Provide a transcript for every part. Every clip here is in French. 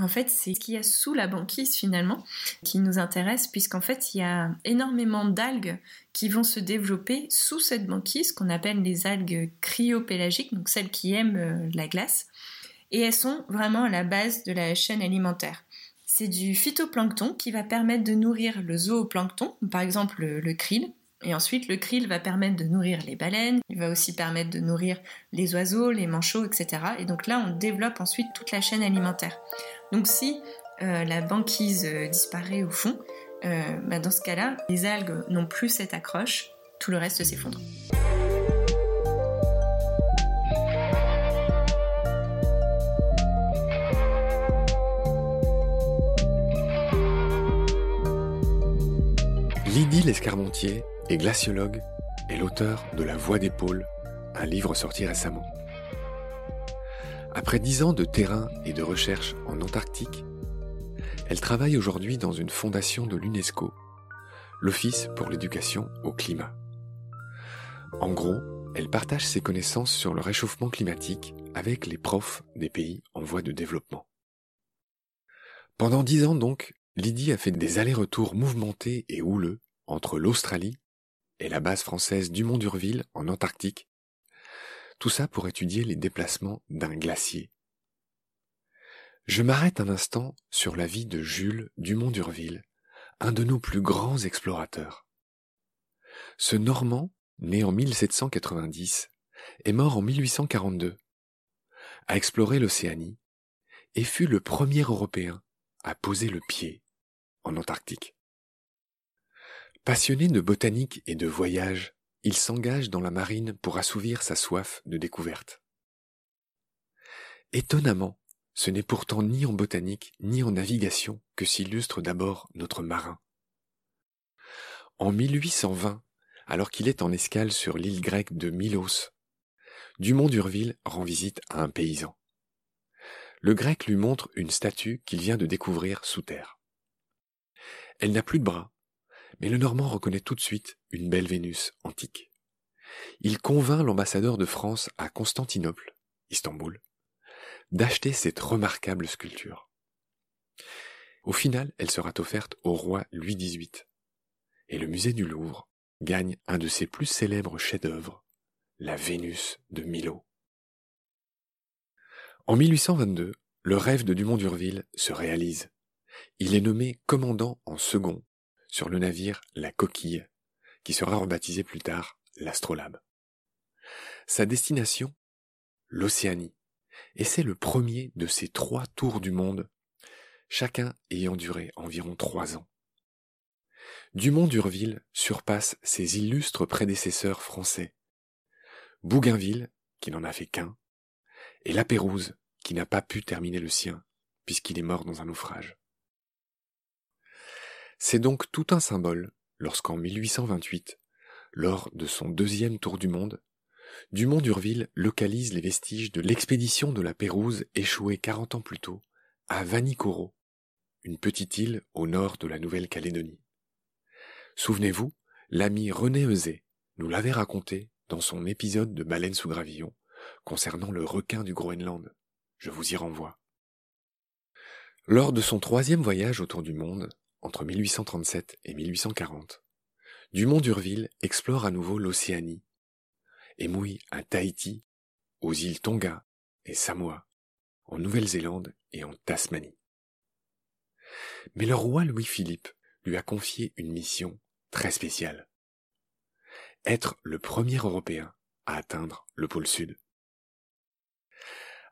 En fait, c'est ce qu'il y a sous la banquise finalement qui nous intéresse, puisqu'en fait, il y a énormément d'algues qui vont se développer sous cette banquise qu'on appelle les algues cryopélagiques, donc celles qui aiment euh, la glace. Et elles sont vraiment à la base de la chaîne alimentaire. C'est du phytoplancton qui va permettre de nourrir le zooplancton, par exemple le, le krill, et ensuite, le krill va permettre de nourrir les baleines, il va aussi permettre de nourrir les oiseaux, les manchots, etc. Et donc là, on développe ensuite toute la chaîne alimentaire. Donc si euh, la banquise euh, disparaît au fond, euh, bah, dans ce cas-là, les algues n'ont plus cette accroche, tout le reste s'effondre. Lydie Lescarmontier est glaciologue et l'auteur de La Voix des pôles, un livre sorti récemment. Après dix ans de terrain et de recherche en Antarctique, elle travaille aujourd'hui dans une fondation de l'UNESCO, l'Office pour l'éducation au climat. En gros, elle partage ses connaissances sur le réchauffement climatique avec les profs des pays en voie de développement. Pendant dix ans donc, Lydie a fait des allers-retours mouvementés et houleux entre l'Australie et la base française Dumont d'Urville en Antarctique. Tout ça pour étudier les déplacements d'un glacier. Je m'arrête un instant sur la vie de Jules Dumont d'Urville, un de nos plus grands explorateurs. Ce Normand, né en 1790, est mort en 1842, a exploré l'Océanie et fut le premier Européen à poser le pied en Antarctique. Passionné de botanique et de voyage, il s'engage dans la marine pour assouvir sa soif de découverte. Étonnamment, ce n'est pourtant ni en botanique ni en navigation que s'illustre d'abord notre marin. En 1820, alors qu'il est en escale sur l'île grecque de Milos, Dumont d'Urville rend visite à un paysan. Le grec lui montre une statue qu'il vient de découvrir sous terre. Elle n'a plus de bras, mais le Normand reconnaît tout de suite une belle Vénus antique. Il convainc l'ambassadeur de France à Constantinople, Istanbul, d'acheter cette remarquable sculpture. Au final, elle sera offerte au roi Louis XVIII. Et le musée du Louvre gagne un de ses plus célèbres chefs-d'œuvre, la Vénus de Milo. En 1822, le rêve de Dumont d'Urville se réalise. Il est nommé commandant en second sur le navire La Coquille, qui sera rebaptisé plus tard l'Astrolabe. Sa destination L'Océanie, et c'est le premier de ces trois tours du monde, chacun ayant duré environ trois ans. Dumont d'Urville surpasse ses illustres prédécesseurs français. Bougainville, qui n'en a fait qu'un, et La Pérouse, qui n'a pas pu terminer le sien, puisqu'il est mort dans un naufrage. C'est donc tout un symbole lorsqu'en 1828, lors de son deuxième tour du monde, Dumont d'Urville localise les vestiges de l'expédition de la Pérouse échouée 40 ans plus tôt à Vanikoro, une petite île au nord de la Nouvelle-Calédonie. Souvenez-vous, l'ami René Euzet nous l'avait raconté dans son épisode de Baleine sous gravillon concernant le requin du Groenland. Je vous y renvoie. Lors de son troisième voyage autour du monde, entre 1837 et 1840, Dumont d'Urville explore à nouveau l'Océanie et mouille à Tahiti, aux îles Tonga et Samoa, en Nouvelle-Zélande et en Tasmanie. Mais le roi Louis-Philippe lui a confié une mission très spéciale. Être le premier Européen à atteindre le pôle Sud.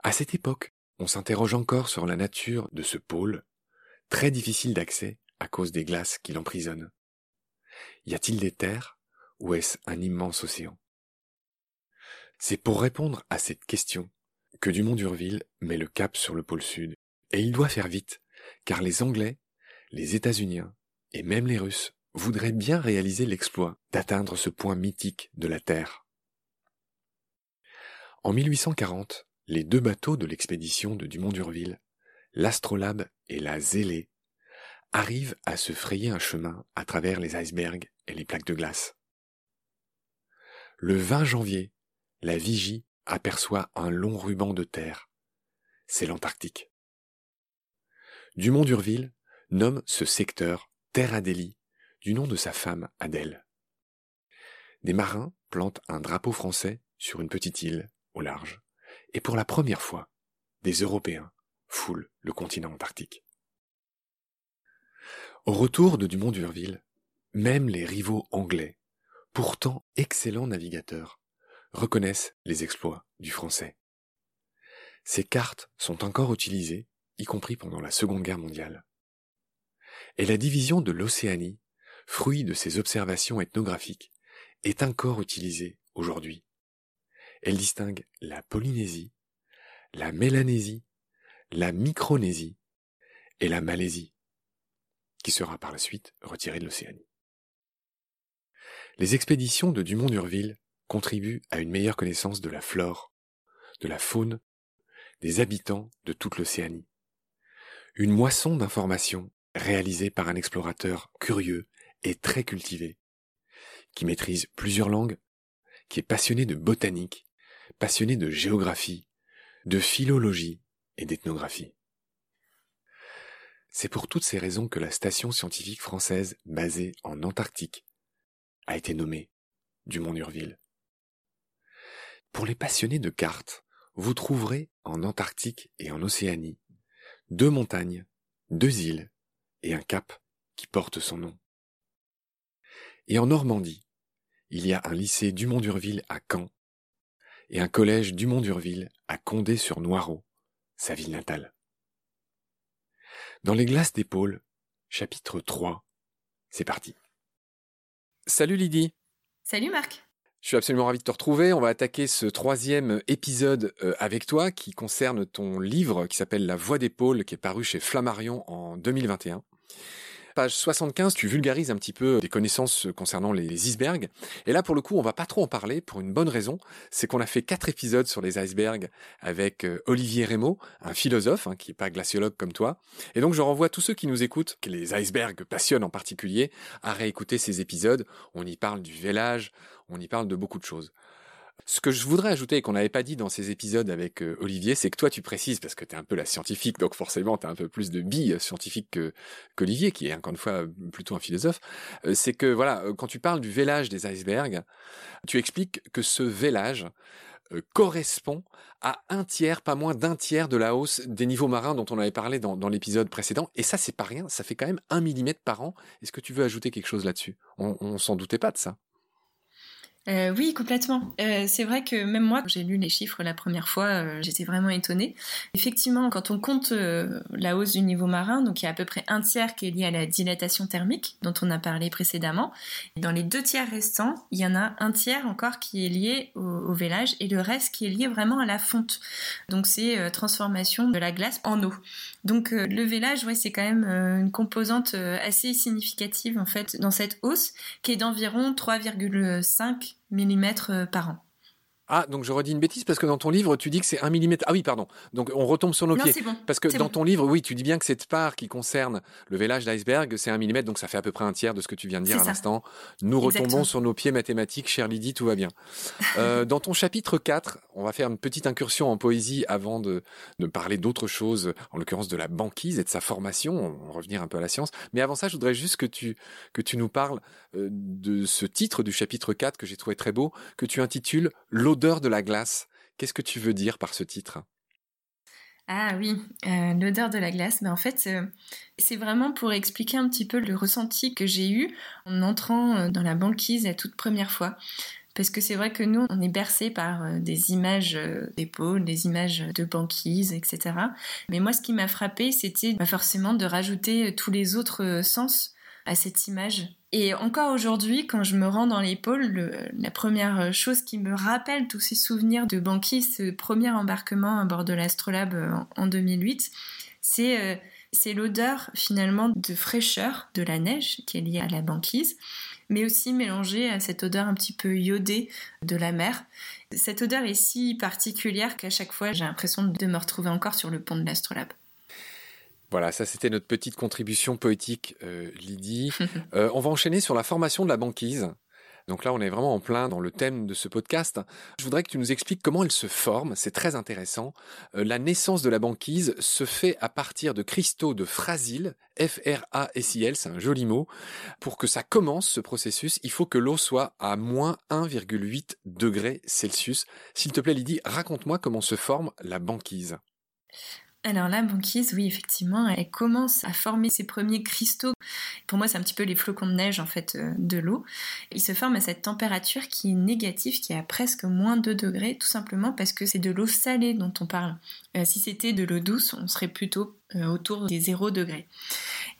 À cette époque, on s'interroge encore sur la nature de ce pôle, très difficile d'accès à cause des glaces qui l'emprisonnent Y a-t-il des terres ou est-ce un immense océan? C'est pour répondre à cette question que Dumont d'Urville met le cap sur le pôle sud. Et il doit faire vite, car les Anglais, les États-Uniens et même les Russes voudraient bien réaliser l'exploit d'atteindre ce point mythique de la Terre. En 1840, les deux bateaux de l'expédition de Dumont d'Urville, l'Astrolabe et la Zélée, arrive à se frayer un chemin à travers les icebergs et les plaques de glace. Le 20 janvier, la vigie aperçoit un long ruban de terre. C'est l'Antarctique. Dumont d'Urville nomme ce secteur Terre Adélie du nom de sa femme Adèle. Des marins plantent un drapeau français sur une petite île au large, et pour la première fois, des Européens foulent le continent antarctique. Au retour de Dumont d'Urville, même les rivaux anglais, pourtant excellents navigateurs, reconnaissent les exploits du français. Ces cartes sont encore utilisées, y compris pendant la Seconde Guerre mondiale. Et la division de l'Océanie, fruit de ces observations ethnographiques, est encore utilisée aujourd'hui. Elle distingue la Polynésie, la Mélanésie, la Micronésie et la Malaisie, qui sera par la suite retirée de l'Océanie. Les expéditions de Dumont d'Urville contribuent à une meilleure connaissance de la flore, de la faune, des habitants de toute l'Océanie. Une moisson d'informations réalisée par un explorateur curieux et très cultivé, qui maîtrise plusieurs langues, qui est passionné de botanique, passionné de géographie, de philologie et d'ethnographie. C'est pour toutes ces raisons que la station scientifique française basée en Antarctique a été nommée Dumont d'Urville. Pour les passionnés de cartes, vous trouverez en Antarctique et en Océanie deux montagnes, deux îles et un cap qui porte son nom. Et en Normandie, il y a un lycée Dumont d'Urville à Caen et un collège Dumont d'Urville à Condé-sur-Noireau, sa ville natale. Dans les glaces d'épaule, chapitre 3, c'est parti. Salut Lydie. Salut Marc. Je suis absolument ravi de te retrouver. On va attaquer ce troisième épisode euh, avec toi qui concerne ton livre qui s'appelle La Voix d'épaule qui est paru chez Flammarion en 2021. Page 75, tu vulgarises un petit peu des connaissances concernant les icebergs. Et là, pour le coup, on va pas trop en parler pour une bonne raison. C'est qu'on a fait quatre épisodes sur les icebergs avec euh, Olivier Rémo, un philosophe, hein, qui est pas glaciologue comme toi. Et donc, je renvoie tous ceux qui nous écoutent, que les icebergs passionnent en particulier, à réécouter ces épisodes. On y parle du vélage, on y parle de beaucoup de choses. Ce que je voudrais ajouter et qu'on n'avait pas dit dans ces épisodes avec euh, Olivier, c'est que toi tu précises, parce que tu es un peu la scientifique, donc forcément tu as un peu plus de billes scientifiques qu'Olivier, qui est encore une fois plutôt un philosophe, euh, c'est que voilà, euh, quand tu parles du vélage des icebergs, tu expliques que ce vélage correspond à un tiers, pas moins d'un tiers de la hausse des niveaux marins dont on avait parlé dans, l'épisode précédent. Et ça, c'est pas rien, ça fait quand même un millimètre par an. Est-ce que tu veux ajouter quelque chose là-dessus? On, on s'en doutait pas de ça. Euh, oui, complètement. Euh, c'est vrai que même moi, j'ai lu les chiffres la première fois, euh, j'étais vraiment étonnée. Effectivement, quand on compte la hausse du niveau marin, donc il y a à peu près un tiers qui est lié à la dilatation thermique, dont on a parlé précédemment. dans les deux tiers restants, il y en a un tiers encore qui est lié au, au vélage et le reste qui est lié vraiment à la fonte. Donc c'est transformation de la glace en eau. Donc le vélage, ouais, c'est quand même une composante assez significative en fait dans cette hausse qui est d'environ 3,5 mm par an. Ah, donc je redis une bêtise parce que dans ton livre, tu dis que c'est un millimètre. Ah oui, pardon. Donc on retombe sur nos pieds. parce que dans ton livre, oui, tu dis bien que cette part qui concerne le vélage d'iceberg, c'est un millimètre, donc ça fait à peu près un tiers de ce que tu viens de dire à l'instant. Nous retombons sur nos pieds mathématiques, chère Lydie, tout va bien. Euh, dans ton chapitre 4, on va faire une petite incursion en poésie avant de, de parler d'autre chose, en l'occurrence de la banquise et de sa formation. On va revenir un peu à la science. Mais avant ça, je voudrais juste que tu, que tu nous parles euh, de ce titre du chapitre 4 que j'ai trouvé très beau, que tu intitules L'odeur de la glace. Qu'est-ce que tu veux dire par ce titre? Ah oui, euh, l'odeur de la glace. Mais en fait, euh, c'est vraiment pour expliquer un petit peu le ressenti que j'ai eu en entrant dans la banquise la toute première fois. Parce que c'est vrai que nous, on est bercé par des images d'épaules, des images de banquise, etc. Mais moi, ce qui m'a frappé, c'était bah, forcément de rajouter tous les autres sens à cette image. Et encore aujourd'hui, quand je me rends dans les pôles, la première chose qui me rappelle tous ces souvenirs de banquise, ce premier embarquement à bord de l'Astrolabe en 2008, c'est euh, c'est l'odeur finalement de fraîcheur de la neige qui est liée à la banquise, mais aussi mélangée à cette odeur un petit peu iodée de la mer. Cette odeur est si particulière qu'à chaque fois j'ai l'impression de me retrouver encore sur le pont de l'Astrolabe. Voilà, ça c'était notre petite contribution poétique, euh, Lydie. Euh, on va enchaîner sur la formation de la banquise. Donc là, on est vraiment en plein dans le thème de ce podcast. Je voudrais que tu nous expliques comment elle se forme. C'est très intéressant. Euh, la naissance de la banquise se fait à partir de cristaux de frasile, F-R-A-S-I-L, c'est un joli mot. Pour que ça commence, ce processus, il faut que l'eau soit à moins 1,8 degrés Celsius. S'il te plaît, Lydie, raconte-moi comment se forme la banquise. Alors la banquise, oui, effectivement, elle commence à former ses premiers cristaux. Pour moi, c'est un petit peu les flocons de neige en fait euh, de l'eau. Ils se forment à cette température qui est négative, qui est à presque moins 2 degrés, tout simplement parce que c'est de l'eau salée dont on parle. Euh, si c'était de l'eau douce, on serait plutôt euh, autour des 0 degrés.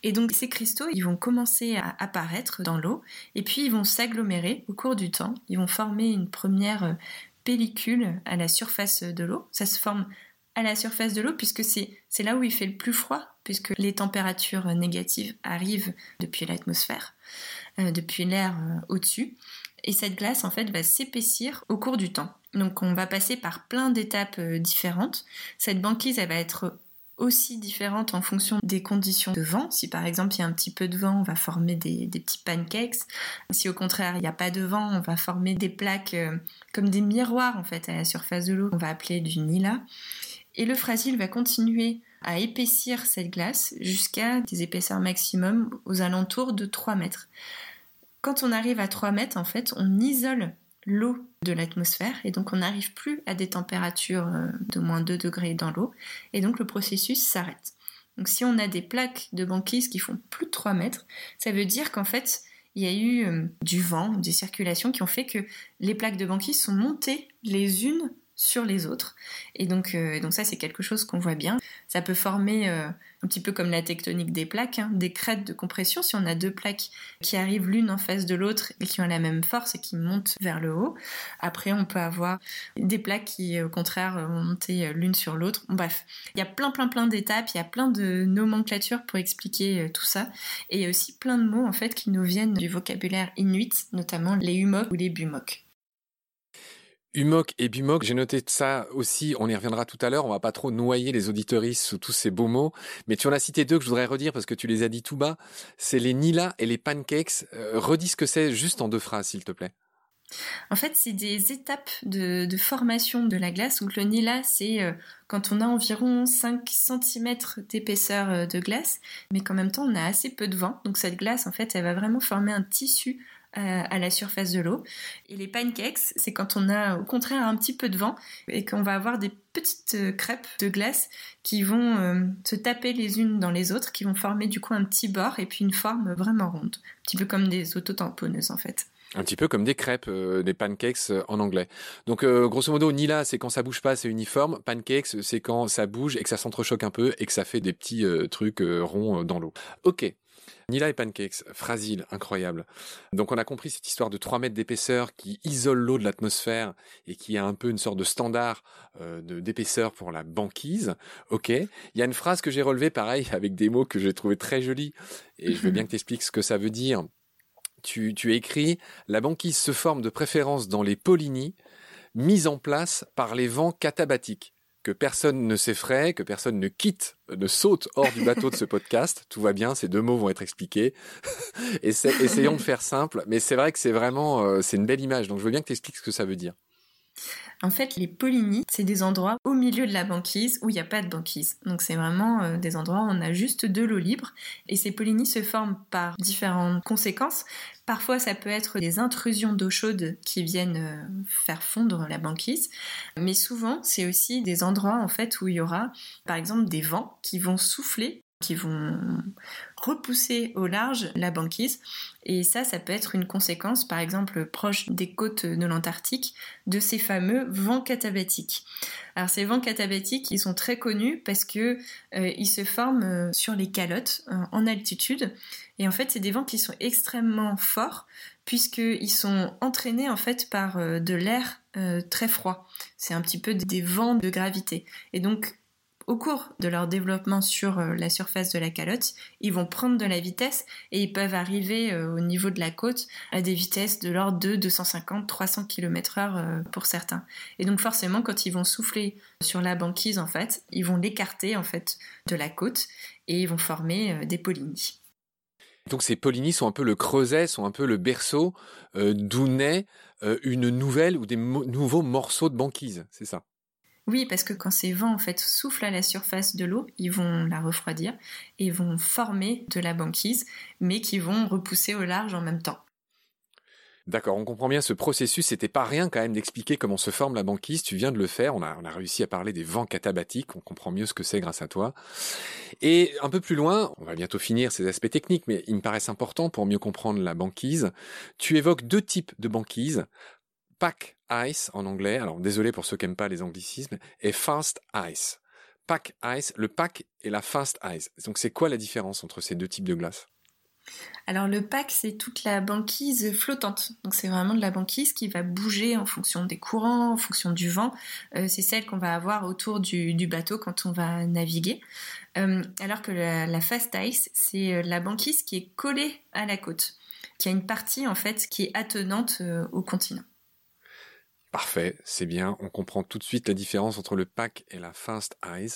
Et donc ces cristaux, ils vont commencer à apparaître dans l'eau, et puis ils vont s'agglomérer au cours du temps. Ils vont former une première pellicule à la surface de l'eau. Ça se forme à la surface de l'eau puisque c'est là où il fait le plus froid, puisque les températures négatives arrivent depuis l'atmosphère, euh, depuis l'air euh, au-dessus. Et cette glace, en fait, va s'épaissir au cours du temps. Donc on va passer par plein d'étapes euh, différentes. Cette banquise, elle va être aussi différente en fonction des conditions de vent. Si par exemple il y a un petit peu de vent, on va former des, petits pancakes. Si au contraire il n'y a pas de vent, on va former des plaques comme des miroirs en fait à la surface de l'eau. On va appeler du nila. Et le fragile va continuer à épaissir cette glace jusqu'à des épaisseurs maximum aux alentours de 3 mètres. Quand on arrive à 3 mètres, en fait, on isole l'eau de l'atmosphère et donc on n'arrive plus à des températures euh, de moins 2 degrés dans l'eau et donc le processus s'arrête. Donc si on a des plaques de banquise qui font plus de 3 mètres, ça veut dire qu'en fait il y a eu euh, du vent, des circulations qui ont fait que les plaques de banquise sont montées les unes sur les autres. Et donc, euh, ça, c'est quelque chose qu'on voit bien. Ça peut former euh, un petit peu comme la tectonique des plaques, hein, des crêtes de compression. Si on a deux plaques qui arrivent l'une en face de l'autre et qui ont la même force et qui montent vers le haut, après, on peut avoir des plaques qui, au contraire, vont monter l'une sur l'autre. Bref, il y a plein, plein, plein d'étapes. Il y a plein de nomenclatures pour expliquer euh, tout ça. Et il y a aussi plein de mots, en fait, qui nous viennent du vocabulaire inuit, notamment les humok ou les bumok. Humoc et Bimoc, j'ai noté ça aussi, on y reviendra tout à l'heure, on va pas trop noyer les auditoristes sous tous ces beaux mots, mais tu en as cité deux que je voudrais redire parce que tu les as dit tout bas, c'est les Nila et les pancakes. Euh, redis ce que c'est juste en deux phrases, s'il te plaît. En fait, c'est des étapes de, formation de la glace. Donc le Nila, c'est euh, quand on a environ 5 cm d'épaisseur euh, de glace, mais qu'en même temps on a assez peu de vent. Donc cette glace, en fait, elle va vraiment former un tissu à la surface de l'eau. Et les pancakes, c'est quand on a au contraire un petit peu de vent et qu'on va avoir des petites euh, crêpes de glace qui vont euh, se taper les unes dans les autres, qui vont former du coup un petit bord et puis une forme vraiment ronde. Un petit peu comme des autotamponneuses en fait. Un petit peu comme des crêpes, des pancakes en anglais. Donc grosso modo, Nila, c'est quand ça bouge pas, c'est uniforme. Pancakes, c'est quand ça bouge et que ça s'entrechoque un peu et que ça fait des petits trucs ronds dans l'eau. Ok, Nila et Pancakes, fragile, incroyable. Donc on a compris cette histoire de 3 mètres d'épaisseur qui isole l'eau de l'atmosphère et qui a un peu une sorte de standard euh, d'épaisseur pour la banquise. Ok. Il y a une phrase que j'ai relevée, pareil, avec des mots que j'ai trouvé très jolis et je veux bien que tu expliques ce que ça veut dire. Tu, tu écris La banquise se forme de préférence dans les polynies mises en place par les vents catabatiques que personne ne s'effraie, que personne ne quitte, ne saute hors du bateau de ce podcast. Tout va bien, ces deux mots vont être expliqués. essayons de faire simple, mais c'est vrai que c'est vraiment, euh, c'est une belle image. Donc je veux bien que tu expliques ce que ça veut dire. En fait, les polynies, c'est des endroits au milieu de la banquise où il n'y a pas de banquise. Donc c'est vraiment euh, des endroits où on a juste de l'eau libre. Et ces polynies se forment par différentes conséquences. Parfois, ça peut être des intrusions d'eau chaude qui viennent euh, faire fondre la banquise, mais souvent, c'est aussi des endroits en fait où il y aura, par exemple, des vents qui vont souffler qui vont repousser au large la banquise. Et ça, ça peut être une conséquence, par exemple, proche des côtes de l'Antarctique, de ces fameux vents catabatiques. Alors ces vents catabatiques, ils sont très connus parce que euh, ils se forment euh, sur les calottes euh, en altitude. Et en fait, c'est des vents qui sont extrêmement forts puisqu'ils sont entraînés en fait par de l'air très froid. C'est un petit peu des vents de gravité. Et donc au cours de leur développement sur euh, la surface de la calotte, ils vont prendre de la vitesse et ils peuvent arriver euh, au niveau de la côte à des vitesses de l'ordre de 250-300 km/h pour certains. Et donc forcément, quand ils vont souffler sur la banquise, en fait, ils vont l'écarter en fait de la côte et ils vont former euh, des polynies. Donc ces pollinies sont un peu le creuset, sont un peu le berceau euh, d'où naît euh, une nouvelle ou des nouveaux morceaux de banquise, c'est ça? Oui, parce que quand ces vents en fait soufflent à la surface de l'eau, ils vont la refroidir et vont former de la banquise, mais qui vont repousser au large en même temps. D'accord, on comprend bien ce processus. C'était pas rien quand même d'expliquer comment se forme la banquise. Tu viens de le faire. On a, a réussi à parler des vents catabatiques. On comprend mieux ce que c'est grâce à toi. Et un peu plus loin, on va bientôt finir ces aspects techniques, mais ils me paraissent importants pour mieux comprendre la banquise. Tu évoques deux types de banquise. Pack ice en anglais. Alors désolé pour ceux qui n'aiment pas les anglicismes. Et fast ice. Pack ice, le pack et la fast ice. Donc c'est quoi la différence entre ces deux types de glace? Alors le pack, c'est toute la banquise flottante. Donc c'est vraiment de la banquise qui va bouger en fonction des courants, en fonction du vent. Euh, c'est celle qu'on va avoir autour du, bateau quand on va naviguer. Euh, alors que la, fast ice, c'est euh, la banquise qui est collée à la côte, qui a une partie en fait qui est attenante au continent. Parfait, c'est bien, on comprend tout de suite la différence entre le pack et la fast eyes.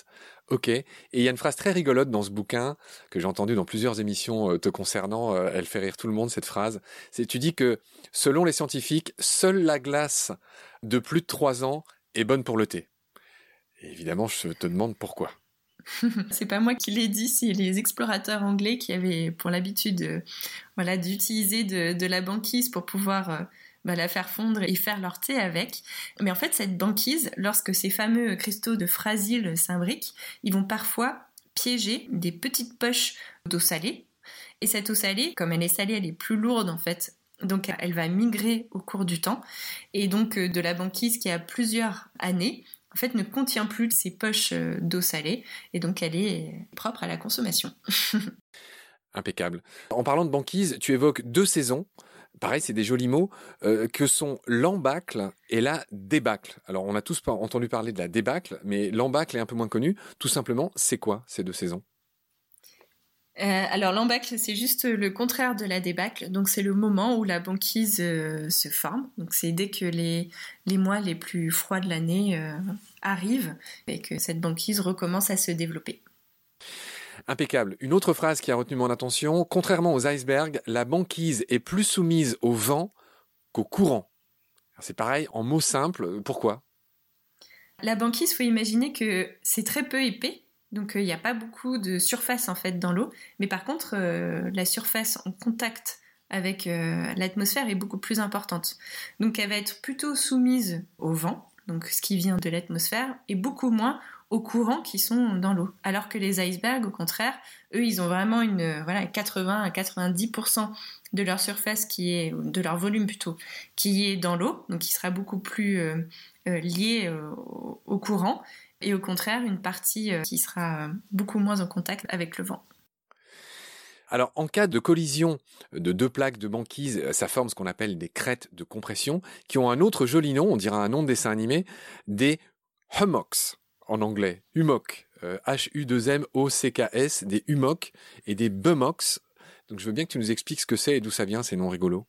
Ok, et il y a une phrase très rigolote dans ce bouquin que j'ai entendue dans plusieurs émissions euh, te concernant, euh, elle fait rire tout le monde cette phrase. C'est tu dis que selon les scientifiques, seule la glace de plus de 3 ans est bonne pour le thé. évidemment, je te demande pourquoi. c'est pas moi qui l'ai dit, c'est les explorateurs anglais qui avaient pour l'habitude euh, voilà, d'utiliser de, la banquise pour pouvoir bah, la faire fondre et faire leur thé avec. Mais en fait, cette banquise, lorsque ces fameux cristaux de frasile s'imbriquent, ils vont parfois piéger des petites poches d'eau salée. Et cette eau salée, comme elle est salée, elle est plus lourde en fait. Donc elle va migrer au cours du temps. Et donc euh, de la banquise qui a plusieurs années, en fait, ne contient plus ces poches euh, d'eau salée. Et donc elle est propre à la consommation. Impeccable. En parlant de banquise, tu évoques deux saisons pareil, c'est des jolis mots, euh, que sont l'embâcle et la débâcle. Alors, on a tous entendu parler de la débâcle, mais l'embâcle est un peu moins connu. Tout simplement, c'est quoi ces deux saisons? Euh, alors l'embâcle, c'est juste le contraire de la débâcle. Donc c'est le moment où la banquise euh, se forme. Donc c'est dès que les, les mois les plus froids de l'année arrivent et que cette banquise recommence à se développer. Impeccable. Une autre phrase qui a retenu mon attention, contrairement aux icebergs, la banquise est plus soumise au vent qu'au courant. C'est pareil, en mots simples, pourquoi? La banquise, faut imaginer que c'est très peu épais, donc euh, il n'y a pas beaucoup de surface en fait dans l'eau, mais par contre euh, la surface en contact avec euh, l'atmosphère est beaucoup plus importante. Donc elle va être plutôt soumise au vent, donc ce qui vient de l'atmosphère, et beaucoup moins aux courants qui sont dans l'eau. Alors que les icebergs, au contraire, eux, ils ont vraiment une voilà 80 à 90% de leur surface qui est de leur volume plutôt qui est dans l'eau, donc qui sera beaucoup plus euh, euh, lié euh, au, courant, et au contraire une partie qui sera beaucoup moins en contact avec le vent. Alors, en cas de collision de deux plaques de banquise, ça forme ce qu'on appelle des crêtes de compression, qui ont un autre joli nom, on dirait un nom de dessin animé, des hummocks en anglais, humoc, H-U-2-M-O-C-K-S, des humocs et des bumocs. Donc je veux bien que tu nous expliques ce que c'est et d'où ça vient ces noms rigolos.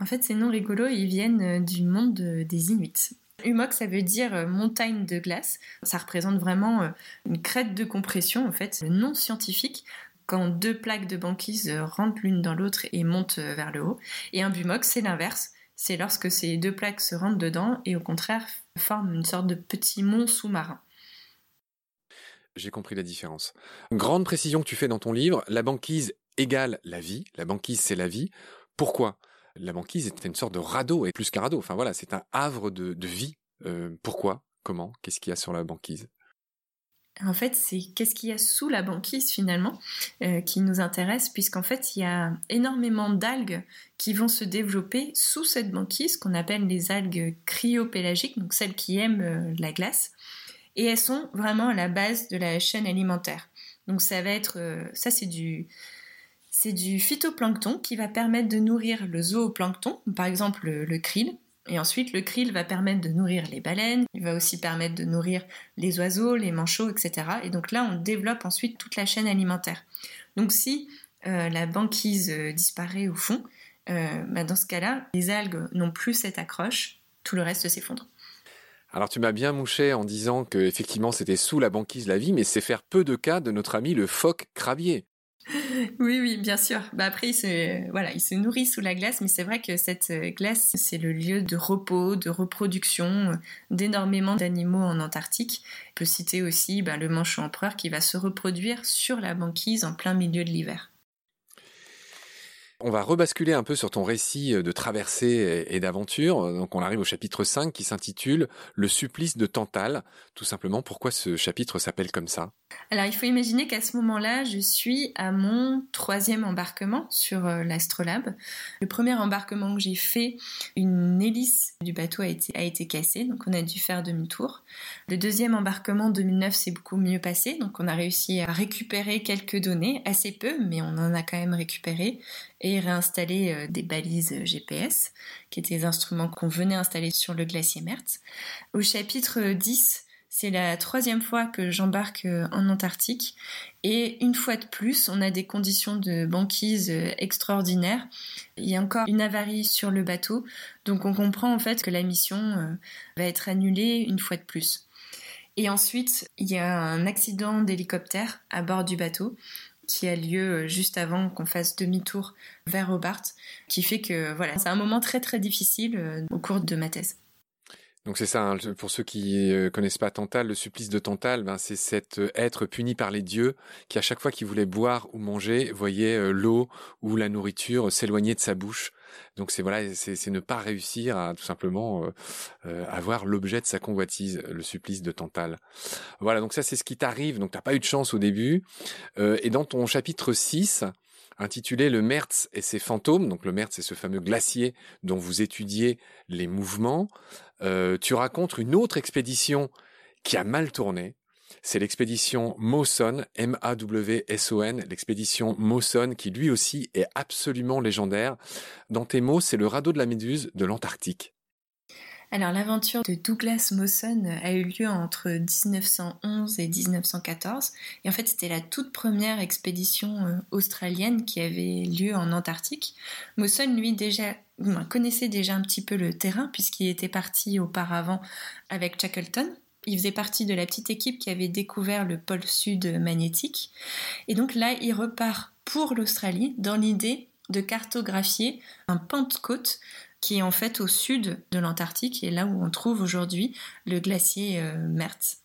En fait, ces noms rigolos, ils viennent euh, du monde des Inuits. Humoc, ça veut dire euh, montagne de glace. Ça représente vraiment euh, une crête de compression, en fait, non scientifique, quand deux plaques de banquise rentrent l'une dans l'autre et montent vers le haut. Et un bumoc, c'est l'inverse c'est lorsque ces deux plaques se rentrent dedans et au contraire forment une sorte de petit mont sous-marin. J'ai compris la différence. Grande précision que tu fais dans ton livre, la banquise égale la vie, la banquise c'est la vie. Pourquoi? La banquise est une sorte de radeau, et plus qu'un radeau, enfin voilà, c'est un havre de, vie. Euh, pourquoi? Comment? Qu'est-ce qu'il y a sur la banquise? En fait, c'est qu'est-ce qu'il y a sous la banquise finalement euh, qui nous intéresse, puisqu'en fait, il y a énormément d'algues qui vont se développer sous cette banquise qu'on appelle les algues cryopélagiques, donc celles qui aiment euh, la glace, et elles sont vraiment à la base de la chaîne alimentaire. Donc ça va être, euh, ça c'est du, c'est du phytoplancton qui va permettre de nourrir le zooplancton, par exemple le krill, et ensuite, le krill va permettre de nourrir les baleines, il va aussi permettre de nourrir les oiseaux, les manchots, etc. Et donc là, on développe ensuite toute la chaîne alimentaire. Donc si euh, la banquise euh, disparaît au fond, euh, bah, dans ce cas-là, les algues n'ont plus cette accroche, tout le reste s'effondre. Alors tu m'as bien mouché en disant que effectivement c'était sous la banquise la vie, mais c'est faire peu de cas de notre ami le phoque crabier. Oui, oui, bien sûr. Bah après, il se, voilà, il se nourrit sous la glace, mais c'est vrai que cette euh, glace, c'est le lieu de repos, de reproduction euh, d'énormément d'animaux en Antarctique. On peut citer aussi bah, le manchot empereur qui va se reproduire sur la banquise en plein milieu de l'hiver. On va rebasculer un peu sur ton récit euh, de traversée et d'aventure. Donc on arrive au chapitre 5 qui s'intitule Le supplice de Tantale. Tout simplement, pourquoi ce chapitre s'appelle comme ça? Alors il faut imaginer qu'à ce moment-là, je suis à mon troisième embarquement sur euh, l'Astrolabe. Le premier embarquement que j'ai fait, une hélice du bateau a été, a cassée, donc on a dû faire demi-tour. Le deuxième embarquement 2009 s'est beaucoup mieux passé, donc on a réussi à récupérer quelques données, assez peu, mais on en a quand même récupéré et réinstaller euh, des balises GPS, qui étaient des instruments qu'on venait installer sur le glacier Mertz. Au chapitre 10, c'est la troisième fois que j'embarque euh, en Antarctique et une fois de plus, on a des conditions de banquise euh, extraordinaires. Il y a encore une avarie sur le bateau, donc on comprend en fait que la mission va être annulée une fois de plus. Et ensuite, il y a un accident d'hélicoptère à bord du bateau qui a lieu euh, juste avant qu'on fasse demi-tour vers Hobart, qui fait que voilà, c'est un moment très très difficile euh, au cours de ma thèse. Donc c'est ça, hein, pour ceux qui euh, connaissent pas Tantal, le supplice de Tantal, ben c'est cet être puni par les dieux qui à chaque fois qu'il voulait boire ou manger, voyait l'eau ou la nourriture s'éloigner de sa bouche donc c'est voilà, c'est ne pas réussir à tout simplement euh, euh, avoir l'objet de sa convoitise, le supplice de Tantale. Voilà, donc ça c'est ce qui t'arrive. Donc t'as pas eu de chance au début. Euh, et dans ton chapitre 6, intitulé Le Mertz et ses fantômes, donc le Mertz c'est ce fameux glacier dont vous étudiez les mouvements, tu racontes une autre expédition qui a mal tourné, c'est l'expédition Mawson, M-A-W-S-O-N, l'expédition Mawson qui lui aussi est absolument légendaire. Dans tes mots, c'est le radeau de la Méduse de l'Antarctique. Alors l'aventure de Douglas Mawson a eu lieu entre 1911 et 1914 et en fait c'était la toute première expédition euh, australienne qui avait lieu en Antarctique. Mawson lui déjà connaissait déjà un petit peu le terrain puisqu'il était parti auparavant avec Shackleton il faisait partie de la petite équipe qui avait découvert le pôle sud magnétique. Et donc là, il repart pour l'Australie dans l'idée de cartographier un pentecôte qui est en fait au sud de l'Antarctique et là où on trouve aujourd'hui le glacier euh, Mertz.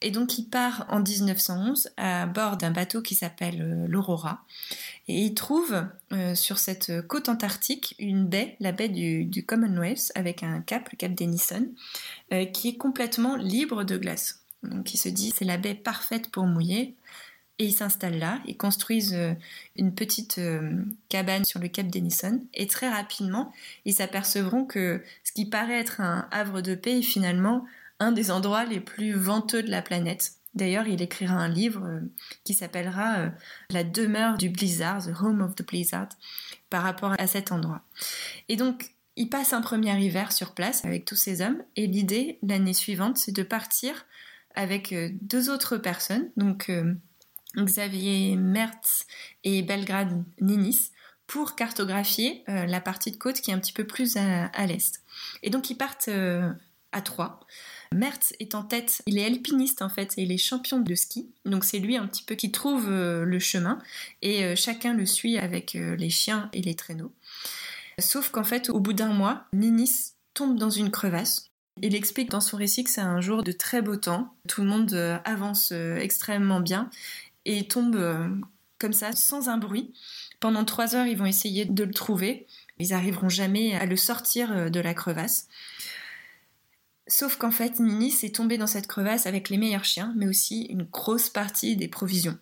Et donc il part en 1911 à bord d'un bateau qui s'appelle euh, l'Aurora. Et il trouve euh, sur cette côte antarctique une baie, la baie du, Commonwealth, avec un cap, le cap Denison, qui est complètement libre de glace. Donc il se dit c'est la baie parfaite pour mouiller. Et ils s'installent là, ils construisent une petite cabane sur le cap Denison. Et très rapidement, ils s'apercevront que ce qui paraît être un havre de paix est finalement un des endroits les plus venteux de la planète. D'ailleurs, il écrira un livre euh, qui s'appellera euh, La demeure du blizzard, The Home of the Blizzard, par rapport à cet endroit. Et donc, il passe un premier hiver sur place avec tous ses hommes, et l'idée, l'année suivante, c'est de partir avec euh, deux autres personnes, donc Xavier Mertz et Belgrade Ninis, pour cartographier la partie de côte qui est un petit peu plus à, l'est. Et donc, ils partent à trois. Mertz est en tête, il est alpiniste en fait, et il est champion de ski. Donc c'est lui un petit peu qui trouve euh, le chemin et euh, chacun le suit avec euh, les chiens et les traîneaux. Sauf qu'en fait, au bout d'un mois, Ninis tombe dans une crevasse. Il explique dans son récit que c'est un jour de très beau temps. Tout le monde avance extrêmement bien et tombe comme ça, sans un bruit. Pendant trois heures, ils vont essayer de le trouver. Ils n'arriveront jamais à le sortir de la crevasse. Sauf qu'en fait, Nini s'est tombée dans cette crevasse avec les meilleurs chiens, mais aussi une grosse partie des provisions.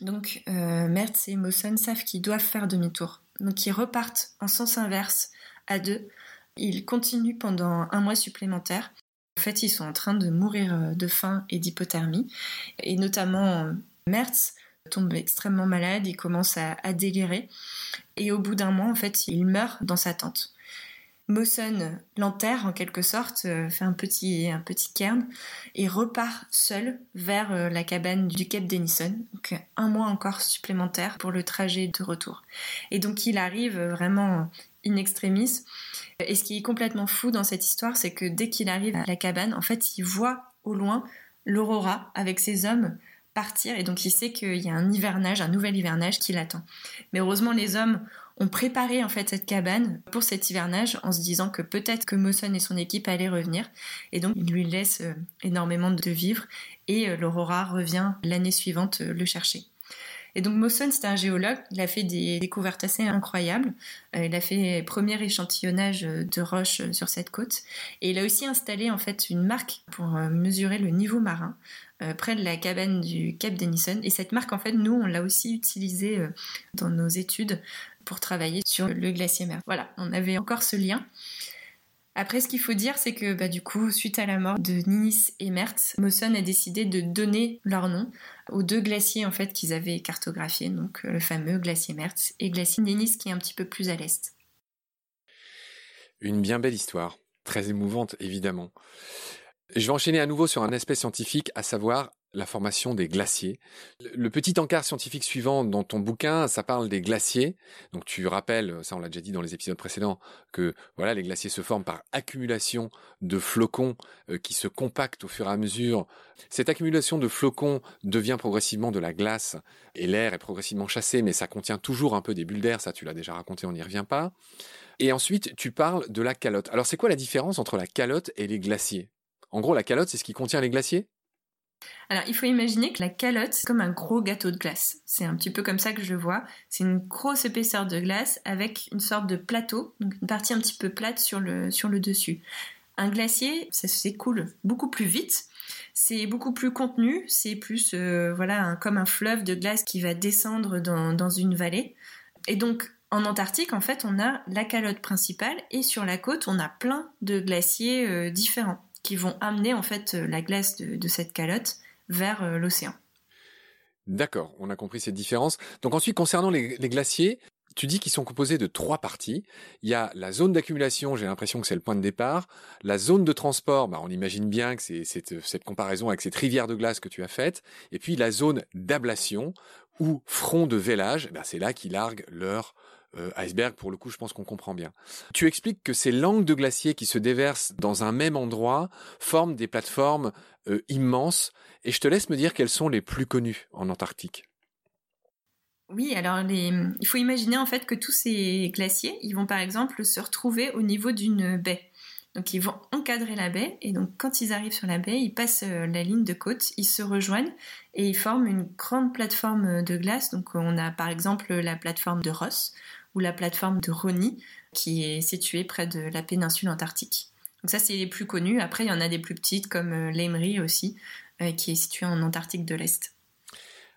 Donc euh, Mertz et Mawson savent qu'ils doivent faire demi-tour. Donc ils repartent en sens inverse à deux. Ils continuent pendant un mois supplémentaire. En fait, ils sont en train de mourir euh, de faim et d'hypothermie. Et notamment, Mertz tombe extrêmement malade, il commence à, délirer. Et au bout d'un mois, en fait, il meurt dans sa tente. Mawson l'enterre en quelque sorte, euh, fait un petit, un petit cairn et repart seul vers euh, la cabane du Cap Denison. Donc un mois encore supplémentaire pour le trajet de retour. Et donc il arrive vraiment in extremis. Et ce qui est complètement fou dans cette histoire, c'est que dès qu'il arrive à la cabane, en fait, il voit au loin l'aurora avec ses hommes et donc il sait qu'il y a un hivernage, un nouvel hivernage qui l'attend. Mais heureusement les hommes ont préparé en fait cette cabane pour cet hivernage en se disant que peut-être que Mawson et son équipe allaient revenir et donc ils lui laissent euh, énormément de vivres et euh, l'Aurora revient l'année suivante euh, le chercher. Et donc Mawson, c'était un géologue, il a fait des découvertes assez incroyables. il a fait premier échantillonnage de roches sur cette côte et il a aussi installé en fait une marque pour mesurer le niveau marin près de la cabane du Cap Denison. Et cette marque, en fait, nous, on l'a aussi utilisée dans nos études pour travailler sur le glacier mer. Voilà, on avait encore ce lien. Après, ce qu'il faut dire, c'est que bah, du coup, suite à la mort de Ninis et Mertz, Mawson a décidé de donner leur nom aux deux glaciers en fait qu'ils avaient cartographiés, donc euh, le fameux glacier Mertz et glacier Ninis qui est un petit peu plus à l'est. Une bien belle histoire, très émouvante évidemment. Je vais enchaîner à nouveau sur un aspect scientifique, à savoir la formation des glaciers. Le petit encart scientifique suivant dans ton bouquin, ça parle des glaciers. Donc tu rappelles, ça on l'a déjà dit dans les épisodes précédents, que voilà, les glaciers se forment par accumulation de flocons euh, qui se compactent au fur et à mesure. Cette accumulation de flocons devient progressivement de la glace et l'air est progressivement chassé, mais ça contient toujours un peu des bulles d'air, ça tu l'as déjà raconté, on n'y revient pas. Et ensuite, tu parles de la calotte. Alors c'est quoi la différence entre la calotte et les glaciers? En gros, la calotte, c'est ce qui contient les glaciers? Alors, il faut imaginer que la calotte, c'est comme un gros gâteau de glace. C'est un petit peu comme ça que je le vois. C'est une grosse épaisseur de glace avec une sorte de plateau, donc une partie un petit peu plate sur le, dessus. Un glacier, ça s'écoule beaucoup plus vite. C'est beaucoup plus contenu. C'est plus, euh, voilà, comme un fleuve de glace qui va descendre dans, une vallée. Et donc, en Antarctique, en fait, on a la calotte principale et sur la côte, on a plein de glaciers euh, différents qui vont amener en fait euh, la glace de, cette calotte vers euh, l'océan. D'accord, on a compris cette différence. Donc ensuite, concernant les, glaciers, tu dis qu'ils sont composés de trois parties. Il y a la zone d'accumulation, j'ai l'impression que c'est le point de départ. La zone de transport, bah on imagine bien que c'est cette, comparaison avec cette rivière de glace que tu as faite. Et puis la zone d'ablation ou front de vélage, bah c'est là qu'ils larguent leur euh, iceberg, pour le coup, je pense qu'on comprend bien. Tu expliques que ces langues de glaciers qui se déversent dans un même endroit forment des plateformes euh, immenses, et je te laisse me dire quelles sont les plus connues en Antarctique. Oui, alors il faut imaginer en fait que tous ces glaciers, ils vont par exemple se retrouver au niveau d'une baie. Donc ils vont encadrer la baie et donc quand ils arrivent sur la baie, ils passent euh, la ligne de côte, ils se rejoignent et ils forment une grande plateforme de glace. Donc on a par exemple la plateforme de Ross ou la plateforme de Roni, qui est située près de la péninsule antarctique. Donc ça, c'est les plus connus. Après, il y en a des plus petites, comme euh, l'Emery aussi, euh, qui est située en Antarctique de l'Est.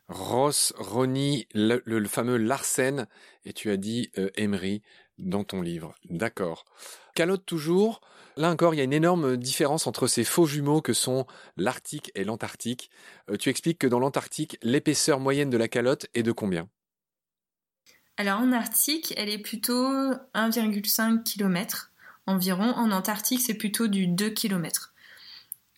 Ross, Roni, le, fameux Larsen, et tu as dit euh, Emery dans ton livre. D'accord. Calotte toujours. Là encore, il y a une énorme différence entre ces faux jumeaux que sont l'Arctique et l'Antarctique. tu expliques que dans l'Antarctique, l'épaisseur moyenne de la calotte est de combien? Alors en Arctique, elle est plutôt 1,5 km environ. En Antarctique, c'est plutôt du 2 km.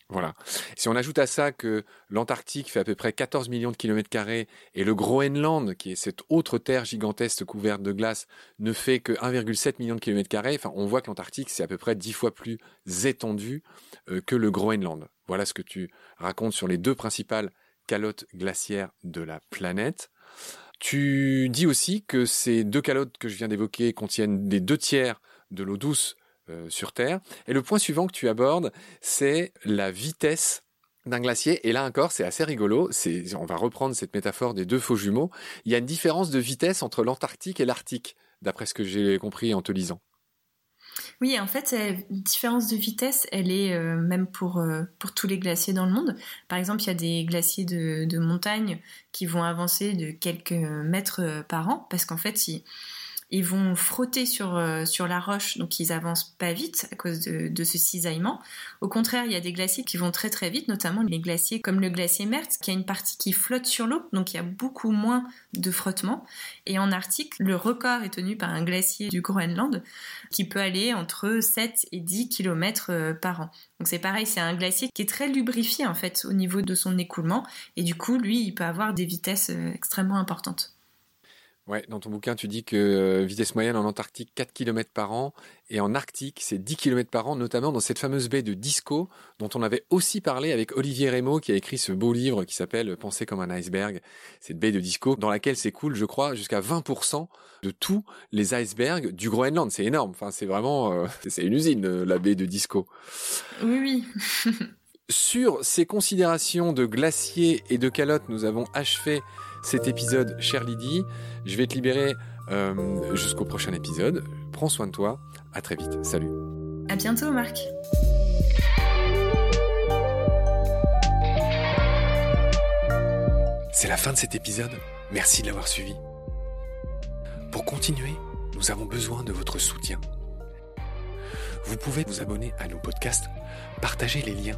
Voilà. Si on ajoute à ça que l'Antarctique fait à peu près 14 millions de kilomètres carrés et le Groenland, qui est cette autre terre gigantesque couverte de glace, ne fait que 1,7 million de kilomètres carrés, enfin, on voit que l'Antarctique, c'est à peu près 10 fois plus étendu euh, que le Groenland. Voilà ce que tu racontes sur les deux principales calottes glaciaires de la planète. Tu dis aussi que ces deux calottes que je viens d'évoquer contiennent des deux tiers de l'eau douce euh, sur Terre. Et le point suivant que tu abordes, c'est la vitesse d'un glacier. Et là encore, c'est assez rigolo. On va reprendre cette métaphore des deux faux jumeaux. Il y a une différence de vitesse entre l'Antarctique et l'Arctique, d'après ce que j'ai compris en te lisant. Oui, en fait, la différence de vitesse, elle est euh, même pour, euh, pour tous les glaciers dans le monde. Par exemple, il y a des glaciers de, de montagne qui vont avancer de quelques mètres par an, parce qu'en fait, ils, ils vont frotter sur, euh, sur la roche, donc ils avancent pas vite à cause de, ce cisaillement. Au contraire, il y a des glaciers qui vont très très vite, notamment les glaciers comme le glacier Mertz, qui a une partie qui flotte sur l'eau, donc il y a beaucoup moins de frottement. Et en Arctique, le record est tenu par un glacier du Groenland, qui peut aller entre 7 et 10 km euh, par an. Donc c'est pareil, c'est un glacier qui est très lubrifié en fait au niveau de son écoulement, et du coup, lui, il peut avoir des vitesses euh, extrêmement importantes. Ouais, dans ton bouquin, tu dis que euh, vitesse moyenne en Antarctique 4 km par an et en Arctique, c'est 10 km par an, notamment dans cette fameuse baie de Disco dont on avait aussi parlé avec Olivier Rémo qui a écrit ce beau livre qui s'appelle Penser comme un iceberg. Cette baie de Disco dans laquelle s'écoule, je crois, jusqu'à 20% de tous les icebergs du Groenland. C'est énorme. Enfin, c'est vraiment, euh, c'est une usine, euh, la baie de Disco. Oui, oui. Sur ces considérations de glaciers et de calottes, nous avons achevé cet épisode, cher Lydie. Je vais te libérer euh, jusqu'au prochain épisode. Prends soin de toi. À très vite. Salut. À bientôt, Marc. C'est la fin de cet épisode. Merci de l'avoir suivi. Pour continuer, nous avons besoin de votre soutien. Vous pouvez vous abonner à nos podcasts, partager les liens